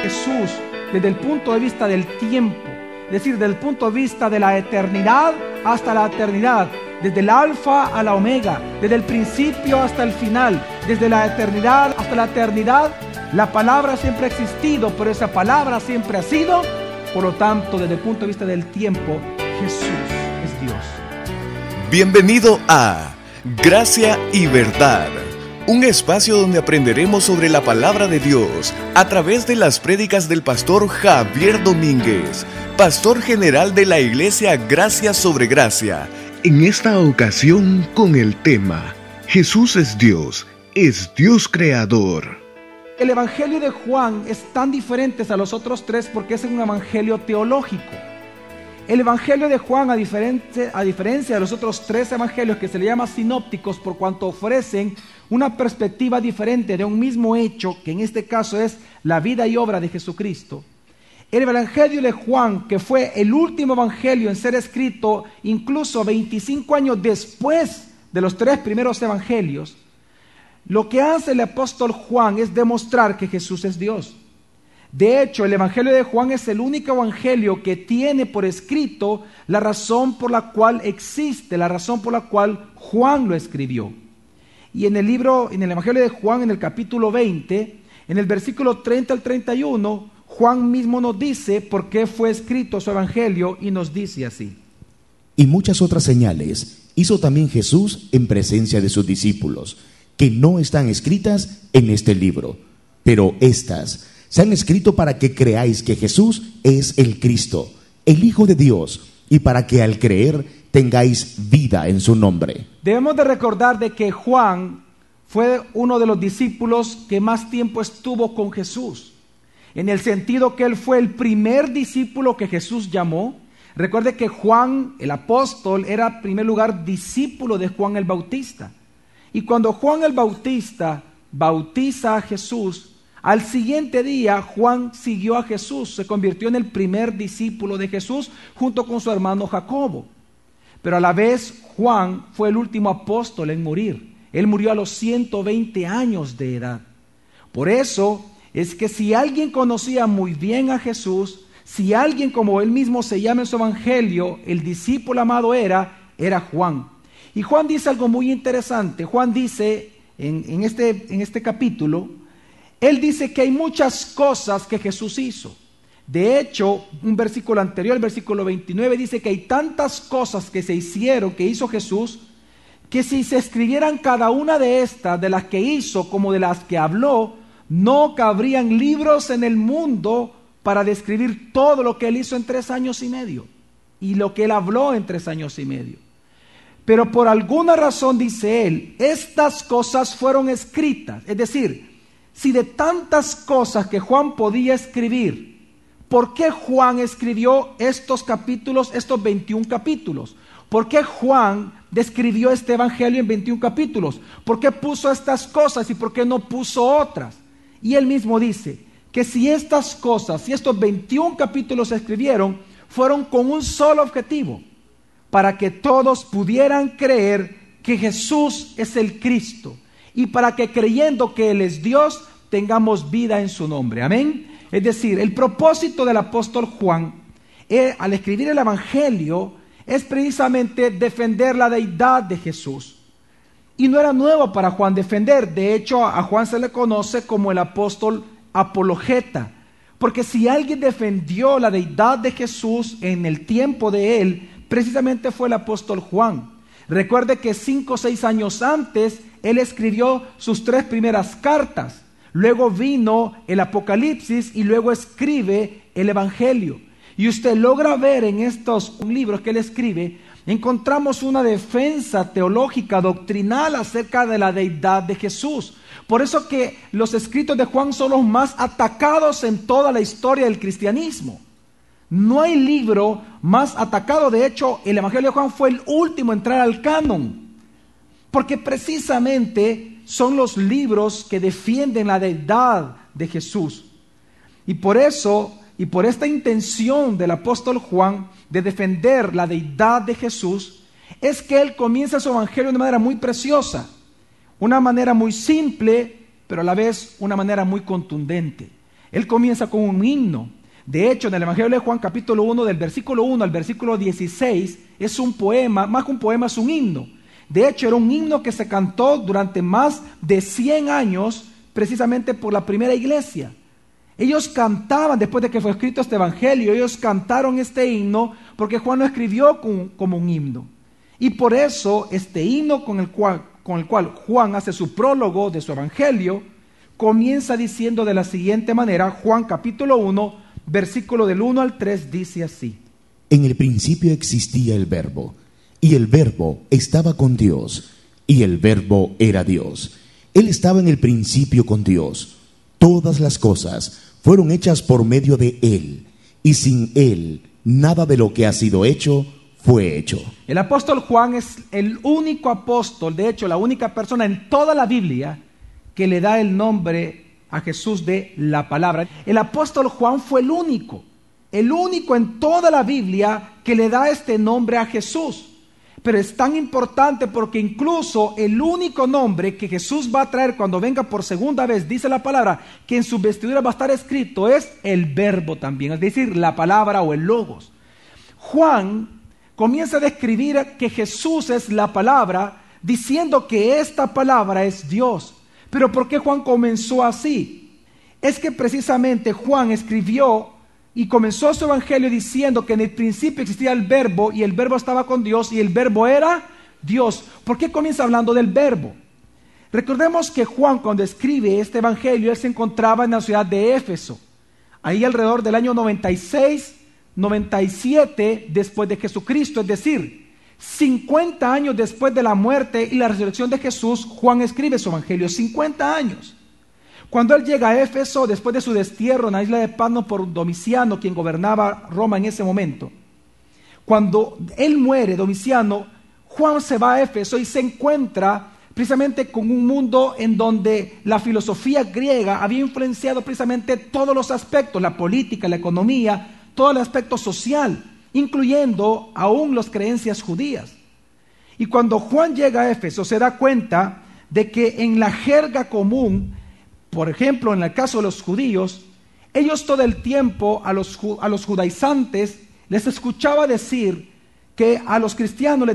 Jesús desde el punto de vista del tiempo, es decir, desde el punto de vista de la eternidad hasta la eternidad, desde el alfa a la omega, desde el principio hasta el final, desde la eternidad hasta la eternidad, la palabra siempre ha existido, pero esa palabra siempre ha sido, por lo tanto, desde el punto de vista del tiempo, Jesús es Dios. Bienvenido a Gracia y Verdad, un espacio donde aprenderemos sobre la palabra de Dios a través de las prédicas del pastor Javier Domínguez, pastor general de la iglesia Gracia sobre Gracia. En esta ocasión con el tema Jesús es Dios, es Dios creador. El Evangelio de Juan es tan diferente a los otros tres porque es un Evangelio teológico. El Evangelio de Juan, a, diferencia de los otros tres Evangelios que se le llama sinópticos por cuanto ofrecen una perspectiva diferente de un mismo hecho, que en este caso es la vida y obra de Jesucristo, el Evangelio de Juan, que fue el último Evangelio en ser escrito incluso 25 años después de los tres primeros Evangelios, lo que hace el apóstol Juan es demostrar que Jesús es Dios. De hecho, el Evangelio de Juan es el único Evangelio que tiene por escrito la razón por la cual existe, la razón por la cual Juan lo escribió. Y en el libro, en el Evangelio de Juan, en el capítulo 20, en el versículo 30 al 31, Juan mismo nos dice por qué fue escrito su Evangelio y nos dice así. Y muchas otras señales hizo también Jesús en presencia de sus discípulos, que no están escritas en este libro, pero estas se han escrito para que creáis que Jesús es el Cristo, el Hijo de Dios, y para que al creer tengáis vida en su nombre. Debemos de recordar de que Juan fue uno de los discípulos que más tiempo estuvo con Jesús en el sentido que él fue el primer discípulo que Jesús llamó. Recuerde que Juan, el apóstol, era en primer lugar discípulo de Juan el Bautista. Y cuando Juan el Bautista bautiza a Jesús, al siguiente día Juan siguió a Jesús, se convirtió en el primer discípulo de Jesús junto con su hermano Jacobo. Pero a la vez Juan fue el último apóstol en morir. Él murió a los 120 años de edad. Por eso es que si alguien conocía muy bien a Jesús, si alguien como él mismo se llama en su evangelio, el discípulo amado era, era Juan. Y Juan dice algo muy interesante. Juan dice en, este, en este capítulo, él dice que hay muchas cosas que Jesús hizo. De hecho, un versículo anterior, el versículo 29, dice que hay tantas cosas que se hicieron, que hizo Jesús, que si se escribieran cada una de estas, de las que hizo como de las que habló, no cabrían libros en el mundo para describir todo lo que él hizo en tres años y medio y lo que él habló en tres años y medio. Pero por alguna razón, dice él, estas cosas fueron escritas. Es decir, si de tantas cosas que Juan podía escribir, ¿por qué Juan escribió estos capítulos, estos 21 capítulos? ¿Por qué Juan describió este evangelio en 21 capítulos? ¿Por qué puso estas cosas y por qué no puso otras? Y él mismo dice que si estas cosas, si estos 21 capítulos se escribieron, fueron con un solo objetivo, para que todos pudieran creer que Jesús es el Cristo y para que creyendo que Él es Dios, tengamos vida en su nombre. Amén. Es decir, el propósito del apóstol Juan eh, al escribir el Evangelio es precisamente defender la deidad de Jesús y no era nuevo para Juan defender. De hecho, a Juan se le conoce como el apóstol apologeta. Porque si alguien defendió la deidad de Jesús en el tiempo de él, precisamente fue el apóstol Juan. Recuerde que cinco o seis años antes, él escribió sus tres primeras cartas. Luego vino el Apocalipsis y luego escribe el Evangelio. Y usted logra ver en estos libros que él escribe encontramos una defensa teológica, doctrinal acerca de la deidad de Jesús. Por eso que los escritos de Juan son los más atacados en toda la historia del cristianismo. No hay libro más atacado. De hecho, el Evangelio de Juan fue el último a entrar al canon. Porque precisamente son los libros que defienden la deidad de Jesús. Y por eso, y por esta intención del apóstol Juan, de defender la deidad de Jesús es que él comienza su evangelio de una manera muy preciosa, una manera muy simple, pero a la vez una manera muy contundente. Él comienza con un himno. De hecho, en el Evangelio de Juan capítulo 1, del versículo 1 al versículo 16, es un poema, más que un poema, es un himno. De hecho, era un himno que se cantó durante más de 100 años, precisamente por la primera iglesia. Ellos cantaban, después de que fue escrito este Evangelio, ellos cantaron este himno porque Juan lo escribió como un himno. Y por eso este himno con el, cual, Juan hace su prólogo de su Evangelio, comienza diciendo de la siguiente manera, Juan capítulo 1, versículo del 1 al 3 dice así. En el principio existía el verbo, y el verbo estaba con Dios, y el verbo era Dios. Él estaba en el principio con Dios. Todas las cosas fueron hechas por medio de Él, y sin Él nada de lo que ha sido hecho fue hecho. El apóstol Juan es el único apóstol, de hecho la única persona en toda la Biblia que le da el nombre a Jesús de la palabra. El apóstol Juan fue el único, el único en toda la Biblia que le da este nombre a Jesús. Pero es tan importante porque incluso el único nombre que Jesús va a traer cuando venga por segunda vez, dice la palabra, que en su vestidura va a estar escrito, es el verbo también, es decir, la palabra o el logos. Juan comienza a describir que Jesús es la palabra, diciendo que esta palabra es Dios. Pero ¿por qué Juan comenzó así? Es que precisamente Juan escribió y comenzó su evangelio diciendo que en el principio existía el verbo y el verbo estaba con Dios y el verbo era Dios. ¿Por qué comienza hablando del verbo? Recordemos que Juan cuando escribe este evangelio, él se encontraba en la ciudad de Éfeso. Ahí alrededor del año 96 97 después de Jesucristo, es decir, 50 años después de la muerte y la resurrección de Jesús, Juan escribe su evangelio, 50 años. Cuando él llega a Éfeso, después de su destierro en la isla de Pano por Domiciano, quien gobernaba Roma en ese momento, cuando él muere, Domiciano, Juan se va a Éfeso y se encuentra precisamente con un mundo en donde la filosofía griega había influenciado precisamente todos los aspectos, la política, la economía, todo el aspecto social, incluyendo aún las creencias judías. Y cuando Juan llega a Éfeso se da cuenta de que en la jerga común, por ejemplo, en el caso de los judíos, ellos todo el tiempo a los, a los judaizantes les escuchaba decir que a los cristianos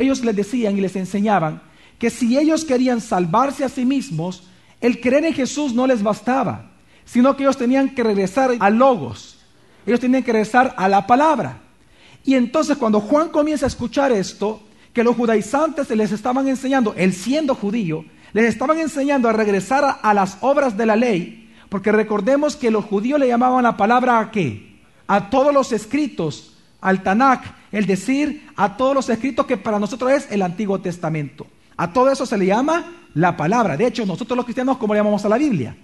ellos les decían y les enseñaban que si ellos querían salvarse a sí mismos, el creer en Jesús no les bastaba, sino que ellos tenían que regresar a Logos, ellos tienen que regresar a la palabra. Y entonces cuando Juan comienza a escuchar esto, que los judaizantes les estaban enseñando, él siendo judío, les estaban enseñando a regresar a, las obras de la ley, porque recordemos que los judíos le llamaban la palabra a qué? A todos los escritos, al Tanakh, el decir a todos los escritos que para nosotros es el Antiguo Testamento. A todo eso se le llama la palabra. De hecho, nosotros los cristianos, ¿cómo le llamamos a la Biblia?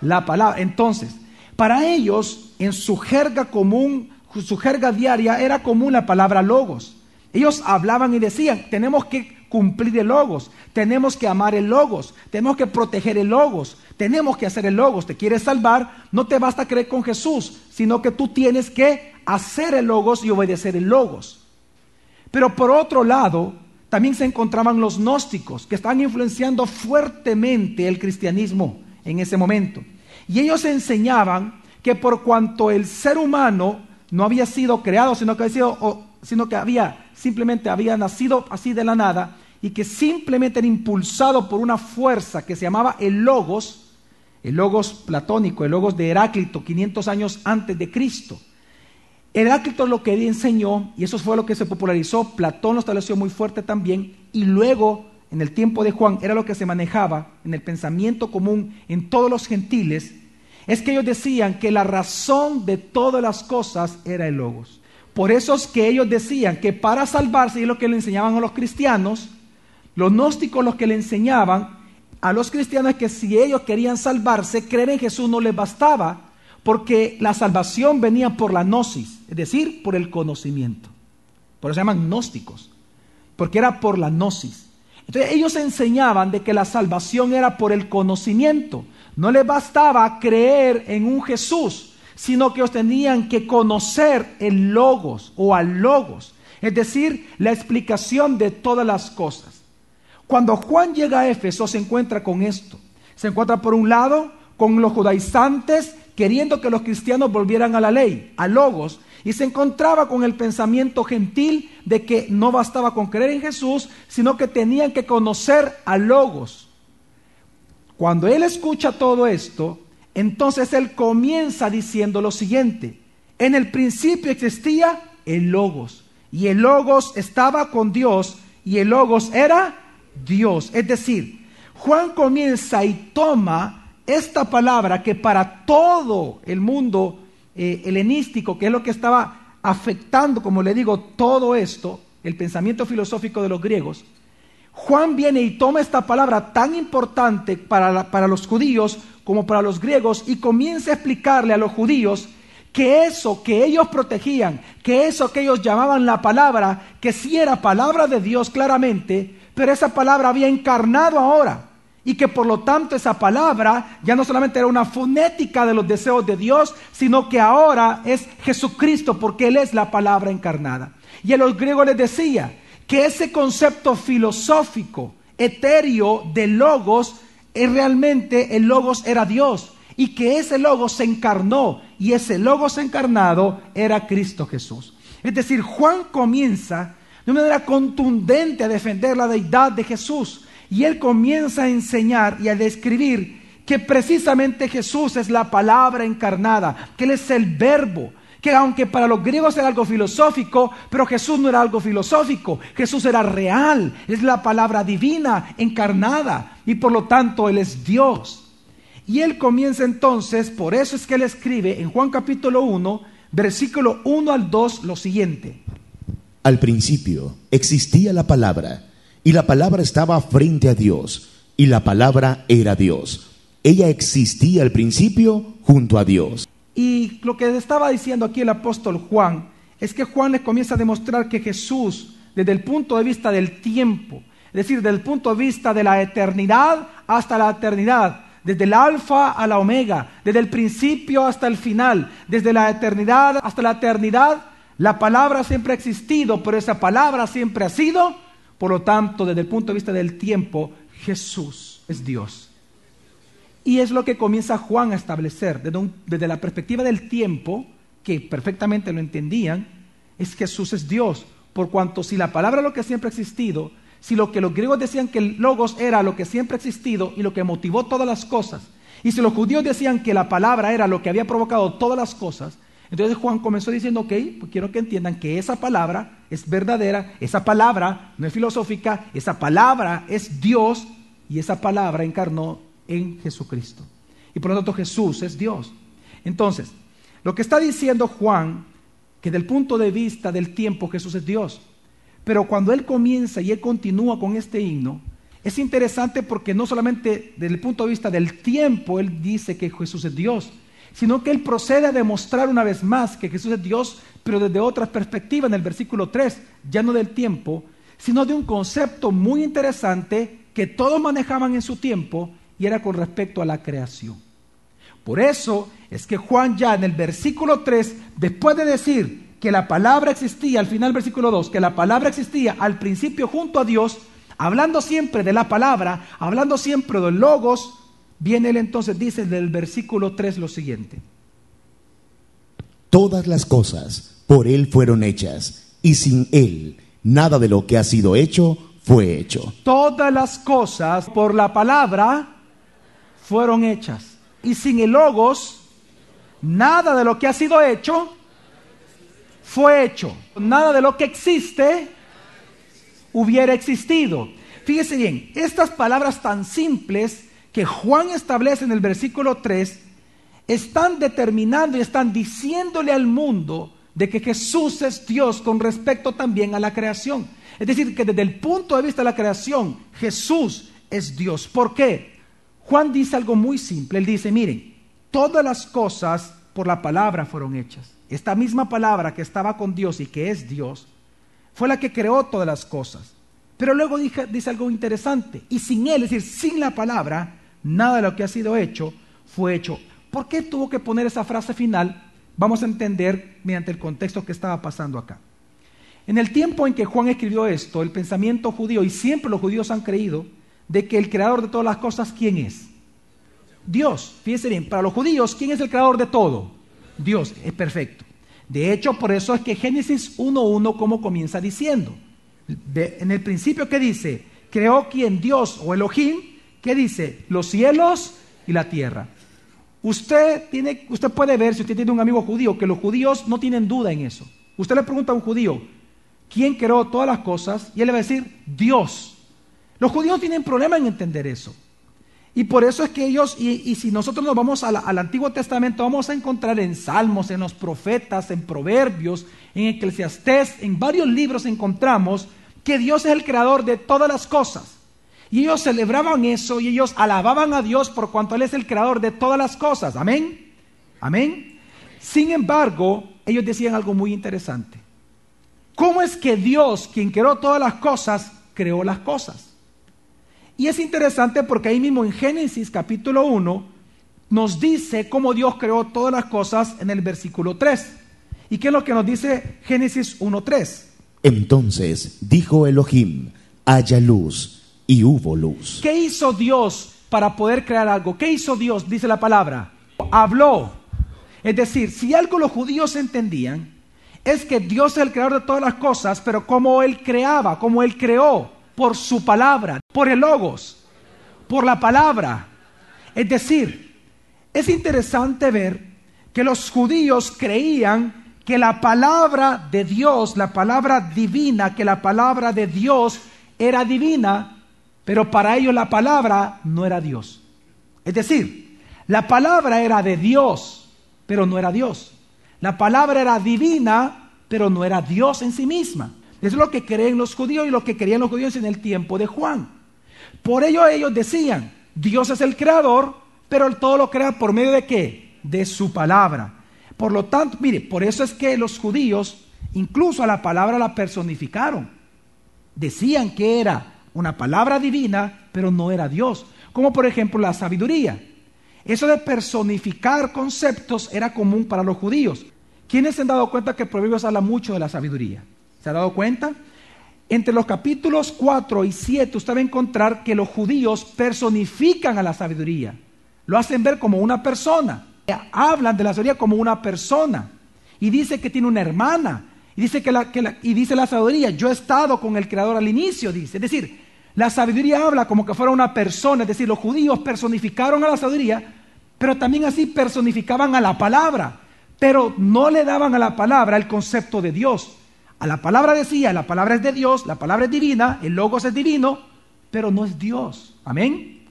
La palabra. Entonces, para ellos, en su jerga común, su jerga diaria, era común la palabra logos. Ellos hablaban y decían, tenemos que cumplir el logos, tenemos que amar el logos, tenemos que proteger el logos, tenemos que hacer el logos. Te quieres salvar, no te basta creer con Jesús, sino que tú tienes que hacer el logos y obedecer el logos. Pero por otro lado, también se encontraban los gnósticos, que estaban influenciando fuertemente el cristianismo en ese momento. Y ellos enseñaban que por cuanto el ser humano no había sido creado, sino que había, sido, sino que había simplemente había nacido así de la nada y que simplemente era impulsado por una fuerza que se llamaba el logos, el logos platónico, el logos de Heráclito, 500 años antes de Cristo. Heráclito lo que enseñó, y eso fue lo que se popularizó, Platón lo estableció muy fuerte también, y luego en el tiempo de Juan era lo que se manejaba en el pensamiento común en todos los gentiles, es que ellos decían que la razón de todas las cosas era el logos. Por eso es que ellos decían que para salvarse, y es lo que le enseñaban a los cristianos, los gnósticos los que le enseñaban a los cristianos que si ellos querían salvarse, creer en Jesús no les bastaba, porque la salvación venía por la gnosis, es decir, por el conocimiento. Por eso se llaman gnósticos, porque era por la gnosis. Entonces ellos enseñaban de que la salvación era por el conocimiento. No les bastaba creer en un Jesús, sino que ellos tenían que conocer el logos o al logos, es decir, la explicación de todas las cosas. Cuando Juan llega a Éfeso se encuentra con esto. Se encuentra por un lado con los judaizantes queriendo que los cristianos volvieran a la ley, a logos, y se encontraba con el pensamiento gentil de que no bastaba con creer en Jesús, sino que tenían que conocer a logos. Cuando él escucha todo esto, entonces él comienza diciendo lo siguiente, en el principio existía el logos, y el logos estaba con Dios, y el logos era Dios. Es decir, Juan comienza y toma esta palabra que para todo el mundo eh, helenístico, que es lo que estaba afectando, como le digo, todo esto, el pensamiento filosófico de los griegos, Juan viene y toma esta palabra tan importante para, para los judíos como para los griegos y comienza a explicarle a los judíos que eso que ellos protegían, que eso que ellos llamaban la palabra, que sí era palabra de Dios claramente, pero esa palabra había encarnado ahora. Y que por lo tanto esa palabra ya no solamente era una fonética de los deseos de Dios, sino que ahora es Jesucristo, porque Él es la palabra encarnada. Y a los griegos les decía que ese concepto filosófico, etéreo de logos, es realmente el logos era Dios y que ese logos se encarnó y ese logos encarnado era Cristo Jesús. Es decir, Juan comienza de una manera contundente a defender la deidad de Jesús y él comienza a enseñar y a describir que precisamente Jesús es la palabra encarnada, que Él es el verbo, que aunque para los griegos era algo filosófico, pero Jesús no era algo filosófico, Jesús era real, es la palabra divina encarnada y por lo tanto Él es Dios. Y él comienza entonces, por eso es que él escribe en Juan capítulo 1, versículo 1 al 2 lo siguiente. Al principio existía la palabra, y la palabra estaba frente a Dios, y la palabra era Dios. Ella existía al principio junto a Dios. Y lo que estaba diciendo aquí el apóstol Juan es que Juan le comienza a demostrar que Jesús, desde el punto de vista del tiempo, es decir, desde el punto de vista de la eternidad hasta la eternidad, desde el alfa a la omega, desde el principio hasta el final, desde la eternidad hasta la eternidad, la palabra siempre ha existido, pero esa palabra siempre ha sido, por lo tanto, desde el punto de vista del tiempo, Jesús es Dios. Y es lo que comienza Juan a establecer. Desde, la perspectiva del tiempo, que perfectamente lo entendían, es Jesús es Dios, por cuanto si la palabra es lo que siempre ha existido, si lo que los griegos decían que el logos era lo que siempre ha existido y lo que motivó todas las cosas, y si los judíos decían que la palabra era lo que había provocado todas las cosas, entonces Juan comenzó diciendo, ok, pues quiero que entiendan que esa palabra es verdadera, esa palabra no es filosófica, esa palabra es Dios y esa palabra encarnó en Jesucristo. Y por lo tanto Jesús es Dios. Entonces, lo que está diciendo Juan, que del punto de vista del tiempo Jesús es Dios, pero cuando él comienza y él continúa con este himno, es interesante porque no solamente desde el punto de vista del tiempo él dice que Jesús es Dios, sino que él procede a demostrar una vez más que Jesús es Dios, pero desde otra perspectiva en el versículo 3, ya no del tiempo, sino de un concepto muy interesante que todos manejaban en su tiempo y era con respecto a la creación. Por eso es que Juan ya en el versículo 3, después de decir que la palabra existía, al final versículo 2, que la palabra existía al principio junto a Dios, hablando siempre de la palabra, hablando siempre de logos, viene él entonces, dice del versículo 3 lo siguiente. Todas las cosas por Él fueron hechas, y sin Él nada de lo que ha sido hecho fue hecho. Todas las cosas por la palabra fueron hechas, y sin el logos, nada de lo que ha sido hecho fue hecho. Nada de lo que existe hubiera existido. Fíjese bien, estas palabras tan simples que Juan establece en el versículo 3 están determinando y están diciéndole al mundo de que Jesús es Dios con respecto también a la creación. Es decir, que desde el punto de vista de la creación, Jesús es Dios. ¿Por qué? Juan dice algo muy simple. Él dice, miren, todas las cosas por la palabra fueron hechas. Esta misma palabra que estaba con Dios y que es Dios, fue la que creó todas las cosas. Pero luego dice, algo interesante. Y sin Él, es decir, sin la palabra, nada de lo que ha sido hecho fue hecho. ¿Por qué tuvo que poner esa frase final? Vamos a entender mediante el contexto que estaba pasando acá. En el tiempo en que Juan escribió esto, el pensamiento judío, y siempre los judíos han creído, de que el creador de todas las cosas, ¿quién es? Dios. Fíjense bien, para los judíos, ¿quién es el creador de todo? Dios, es perfecto. De hecho, por eso es que Génesis 1.1 como comienza diciendo. en el principio que dice, creó quien Dios o Elohim, ¿qué dice? Los cielos y la tierra. Usted, tiene, usted puede ver, si usted tiene un amigo judío, que los judíos no tienen duda en eso. Usted le pregunta a un judío, ¿quién creó todas las cosas? Y él le va a decir, Dios. Los judíos tienen problema en entender eso. Y por eso es que ellos, y, si nosotros nos vamos al Antiguo Testamento, vamos a encontrar en Salmos, en los profetas, en Proverbios, en Eclesiastés, en varios libros encontramos que Dios es el creador de todas las cosas. Y ellos celebraban eso y ellos alababan a Dios por cuanto Él es el creador de todas las cosas. Amén. Amén. Sin embargo, ellos decían algo muy interesante. ¿Cómo es que Dios, quien creó todas las cosas, creó las cosas? Y es interesante porque ahí mismo en Génesis capítulo 1 nos dice cómo Dios creó todas las cosas en el versículo 3. ¿Y qué es lo que nos dice Génesis 1.3? Entonces dijo Elohim, haya luz, y hubo luz. ¿Qué hizo Dios para poder crear algo? ¿Qué hizo Dios? Dice la palabra. Habló. Es decir, si algo los judíos entendían, es que Dios es el creador de todas las cosas, pero como Él creaba, como Él creó, por su palabra, por el logos, por la palabra. Es decir, es interesante ver que los judíos creían que la palabra de Dios, la palabra divina, que la palabra de Dios era divina, pero para ellos la palabra no era Dios. Es decir, la palabra era de Dios, pero no era Dios. La palabra era divina, pero no era Dios en sí misma. Es lo que creen los judíos y lo que creían los judíos en el tiempo de Juan. Por ello ellos decían, Dios es el creador, pero todo lo crea por medio de qué? De su palabra. Por lo tanto, mire, por eso es que los judíos incluso a la palabra la personificaron. Decían que era una palabra divina, pero no era Dios. Como por ejemplo la sabiduría. Eso de personificar conceptos era común para los judíos. ¿Quiénes se han dado cuenta que Proverbios habla mucho de la sabiduría? ¿Se ha dado cuenta? Entre los capítulos 4 y 7 usted va a encontrar que los judíos personifican a la sabiduría. Lo hacen ver como una persona. Hablan de la sabiduría como una persona. Y dice que tiene una hermana. Y dice, que la, y dice la sabiduría, yo he estado con el Creador al inicio, dice. Es decir, la sabiduría habla como que fuera una persona. Es decir, los judíos personificaron a la sabiduría, pero también así personificaban a la palabra. Pero no le daban a la palabra el concepto de Dios. A la palabra decía, la palabra es de Dios, la palabra es divina, el logos es divino, pero no es Dios. Amén.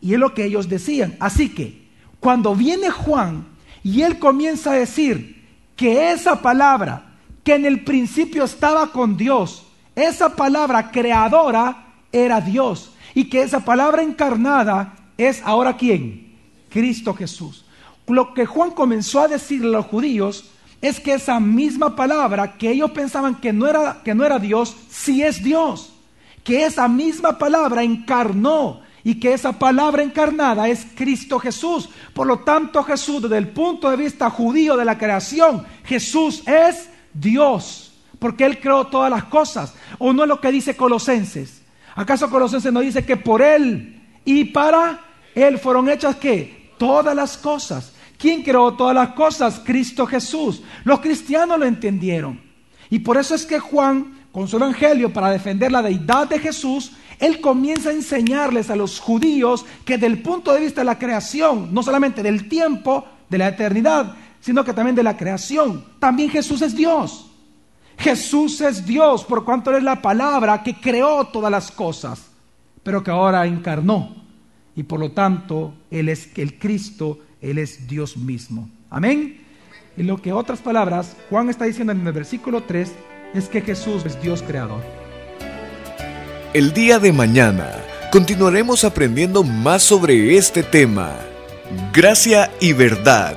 Y es lo que ellos decían. Así que, cuando viene Juan y él comienza a decir que esa palabra que en el principio estaba con Dios, esa palabra creadora era Dios. Y que esa palabra encarnada es ahora quién? Cristo Jesús. Lo que Juan comenzó a decirle a los judíos es que esa misma palabra que ellos pensaban que no era, que no era Dios, sí es Dios. Que esa misma palabra encarnó y que esa palabra encarnada es Cristo Jesús. Por lo tanto, Jesús, desde el punto de vista judío de la creación, Jesús es Dios, porque Él creó todas las cosas. ¿O no es lo que dice Colosenses? ¿Acaso Colosenses no dice que por Él y para Él fueron hechas que todas las cosas? ¿Quién creó todas las cosas? Cristo Jesús. Los cristianos lo entendieron. Y por eso es que Juan, con su evangelio, para defender la deidad de Jesús, él comienza a enseñarles a los judíos que del punto de vista de la creación, no solamente del tiempo, de la eternidad, sino que también de la creación, también Jesús es Dios. Jesús es Dios por cuanto es la palabra que creó todas las cosas, pero que ahora encarnó. Y por lo tanto, Él es el Cristo él es Dios mismo. Amén. Y lo que otras palabras Juan está diciendo en el versículo 3 es que Jesús es Dios creador. El día de mañana continuaremos aprendiendo más sobre este tema. Gracia y verdad